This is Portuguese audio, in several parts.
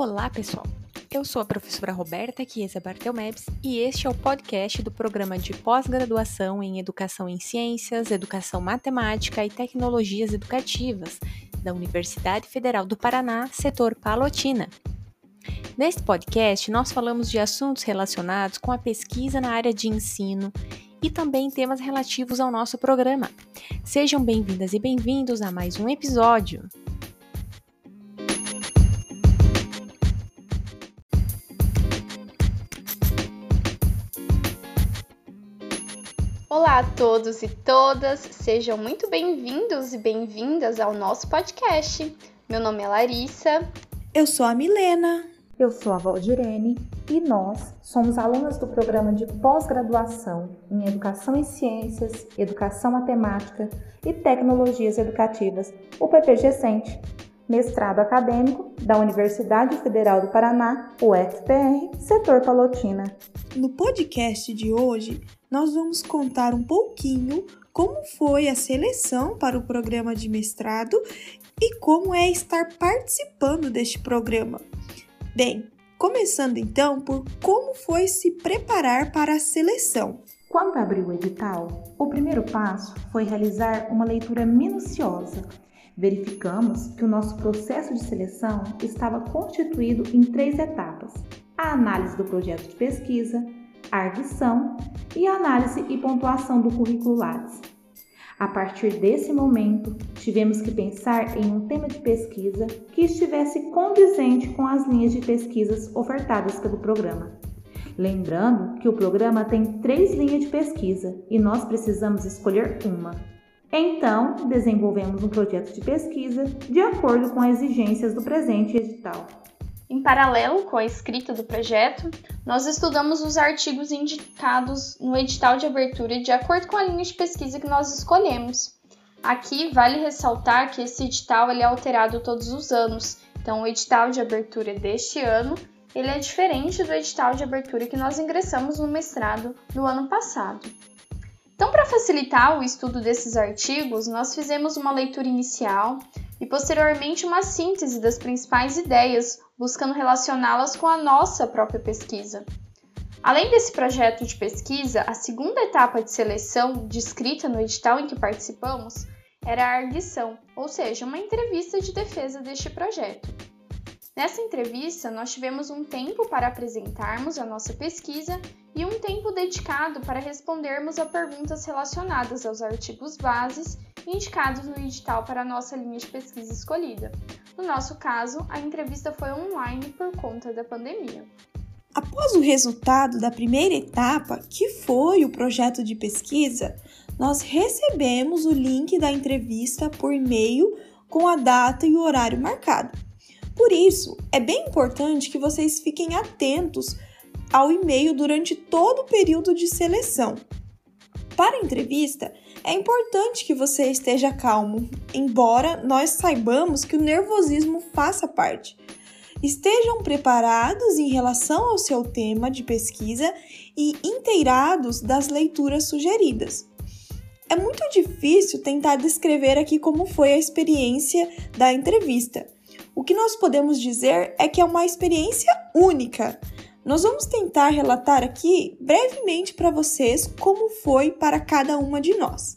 Olá, pessoal! Eu sou a professora Roberta Chiesa Bartelmebs e este é o podcast do programa de pós-graduação em Educação em Ciências, Educação Matemática e Tecnologias Educativas da Universidade Federal do Paraná, setor Palotina. Neste podcast, nós falamos de assuntos relacionados com a pesquisa na área de ensino e também temas relativos ao nosso programa. Sejam bem-vindas e bem-vindos a mais um episódio. A todos e todas, sejam muito bem-vindos e bem-vindas ao nosso podcast. Meu nome é Larissa. Eu sou a Milena. Eu sou a Valdirene e nós somos alunas do programa de pós-graduação em Educação em Ciências, Educação Matemática e Tecnologias Educativas, o PPG-CENTE, mestrado acadêmico da Universidade Federal do Paraná, UFPR, setor Palotina. No podcast de hoje, nós vamos contar um pouquinho como foi a seleção para o programa de mestrado e como é estar participando deste programa. Bem, começando então por como foi se preparar para a seleção. Quando abriu o edital, o primeiro passo foi realizar uma leitura minuciosa. Verificamos que o nosso processo de seleção estava constituído em três etapas: a análise do projeto de pesquisa, a arguição e a análise e pontuação do currículo Lattes. A partir desse momento, tivemos que pensar em um tema de pesquisa que estivesse condizente com as linhas de pesquisas ofertadas pelo programa. Lembrando que o programa tem três linhas de pesquisa e nós precisamos escolher uma. Então, desenvolvemos um projeto de pesquisa de acordo com as exigências do presente edital. Em paralelo com a escrita do projeto, nós estudamos os artigos indicados no edital de abertura de acordo com a linha de pesquisa que nós escolhemos. Aqui vale ressaltar que esse edital ele é alterado todos os anos, então o edital de abertura deste ano ele é diferente do edital de abertura que nós ingressamos no mestrado no ano passado. Então, para facilitar o estudo desses artigos, nós fizemos uma leitura inicial e posteriormente uma síntese das principais ideias, buscando relacioná-las com a nossa própria pesquisa. Além desse projeto de pesquisa, a segunda etapa de seleção descrita no edital em que participamos era a arguição, ou seja, uma entrevista de defesa deste projeto. Nessa entrevista, nós tivemos um tempo para apresentarmos a nossa pesquisa e um tempo dedicado para respondermos a perguntas relacionadas aos artigos bases indicados no edital para a nossa linha de pesquisa escolhida. No nosso caso, a entrevista foi online por conta da pandemia. Após o resultado da primeira etapa, que foi o projeto de pesquisa, nós recebemos o link da entrevista por e-mail com a data e o horário marcado. Por isso, é bem importante que vocês fiquem atentos ao e-mail durante todo o período de seleção. Para a entrevista, é importante que você esteja calmo, embora nós saibamos que o nervosismo faça parte. Estejam preparados em relação ao seu tema de pesquisa e inteirados das leituras sugeridas. É muito difícil tentar descrever aqui como foi a experiência da entrevista o que nós podemos dizer é que é uma experiência única. Nós vamos tentar relatar aqui brevemente para vocês como foi para cada uma de nós.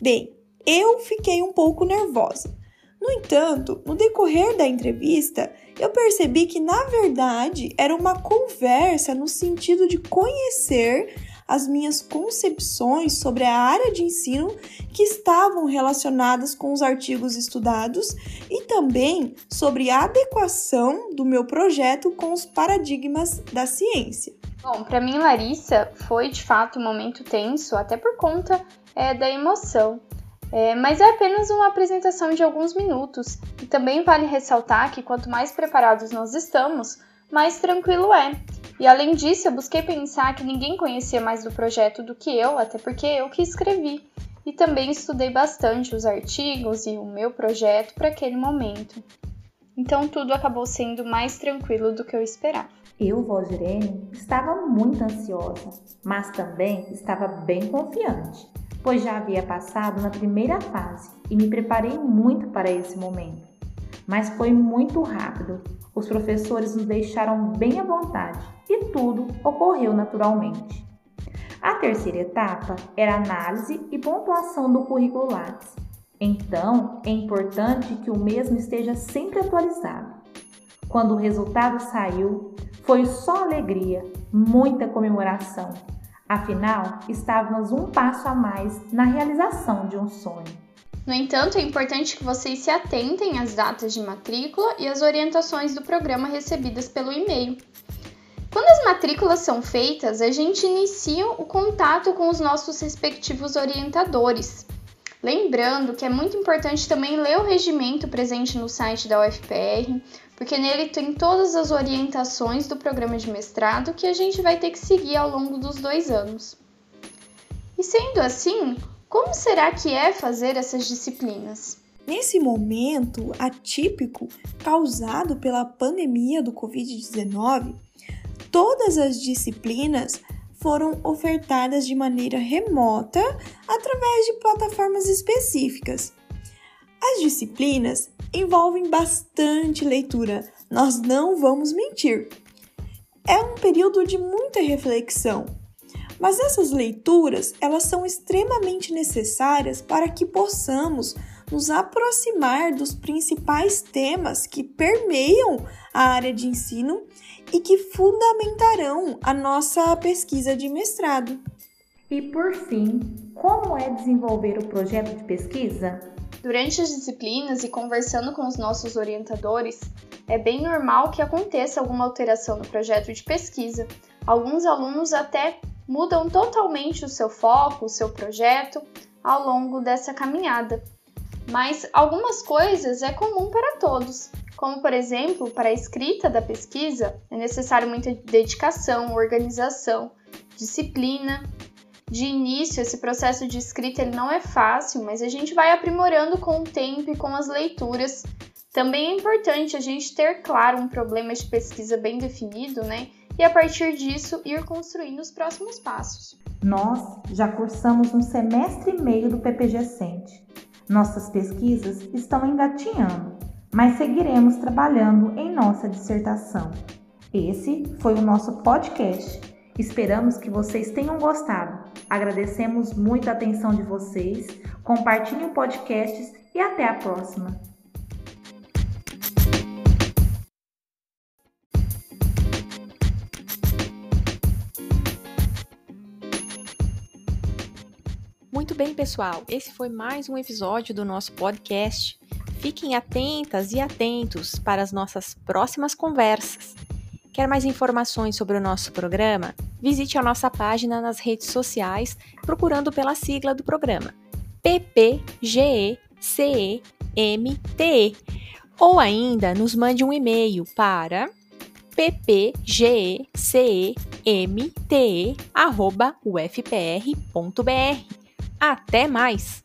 Bem, eu fiquei um pouco nervosa. No entanto, no decorrer da entrevista, eu percebi que na verdade era uma conversa no sentido de conhecer as minhas concepções sobre a área de ensino que estavam relacionadas com os artigos estudados e também sobre a adequação do meu projeto com os paradigmas da ciência. Bom, para mim, Larissa, foi de fato um momento tenso, até por conta é, da emoção. É, mas é apenas uma apresentação de alguns minutos, e também vale ressaltar que quanto mais preparados nós estamos, mais tranquilo é. E além disso, eu busquei pensar que ninguém conhecia mais do projeto do que eu, até porque eu que escrevi. E também estudei bastante os artigos e o meu projeto para aquele momento. Então tudo acabou sendo mais tranquilo do que eu esperava. Eu, Valdirene, estava muito ansiosa, mas também estava bem confiante, pois já havia passado na primeira fase e me preparei muito para esse momento. Mas foi muito rápido. Os professores nos deixaram bem à vontade e tudo ocorreu naturalmente. A terceira etapa era análise e pontuação do currículo Lattes. Então, é importante que o mesmo esteja sempre atualizado. Quando o resultado saiu, foi só alegria, muita comemoração. Afinal, estávamos um passo a mais na realização de um sonho. No entanto, é importante que vocês se atentem às datas de matrícula e às orientações do programa recebidas pelo e-mail. Quando as matrículas são feitas, a gente inicia o contato com os nossos respectivos orientadores. Lembrando que é muito importante também ler o regimento presente no site da UFPR, porque nele tem todas as orientações do programa de mestrado que a gente vai ter que seguir ao longo dos dois anos. E sendo assim, como será que é fazer essas disciplinas? Nesse momento atípico causado pela pandemia do Covid-19, todas as disciplinas foram ofertadas de maneira remota através de plataformas específicas. As disciplinas envolvem bastante leitura, nós não vamos mentir. É um período de muita reflexão, mas essas leituras, elas são extremamente necessárias para que possamos nos aproximar dos principais temas que permeiam a área de ensino e que fundamentarão a nossa pesquisa de mestrado. E por fim, como é desenvolver o projeto de pesquisa? Durante as disciplinas e conversando com os nossos orientadores, é bem normal que aconteça alguma alteração no projeto de pesquisa. Alguns alunos até mudam totalmente o seu foco, o seu projeto ao longo dessa caminhada. Mas algumas coisas é comum para todos, como por exemplo, para a escrita da pesquisa é necessário muita dedicação, organização, disciplina. De início, esse processo de escrita ele não é fácil, mas a gente vai aprimorando com o tempo e com as leituras. Também é importante a gente ter claro um problema de pesquisa bem definido, né? E a partir disso ir construindo os próximos passos. Nós já cursamos um semestre e meio do PPG Sente. Nossas pesquisas estão engatinhando, mas seguiremos trabalhando em nossa dissertação. Esse foi o nosso podcast. Esperamos que vocês tenham gostado. Agradecemos muito a atenção de vocês. Compartilhem o podcast e até a próxima. Muito bem, pessoal. Esse foi mais um episódio do nosso podcast. Fiquem atentas e atentos para as nossas próximas conversas. Quer mais informações sobre o nosso programa? Visite a nossa página nas redes sociais procurando pela sigla do programa PPGECEMTE ou ainda nos mande um e-mail para ppgecemte@ufpr.br. Até mais!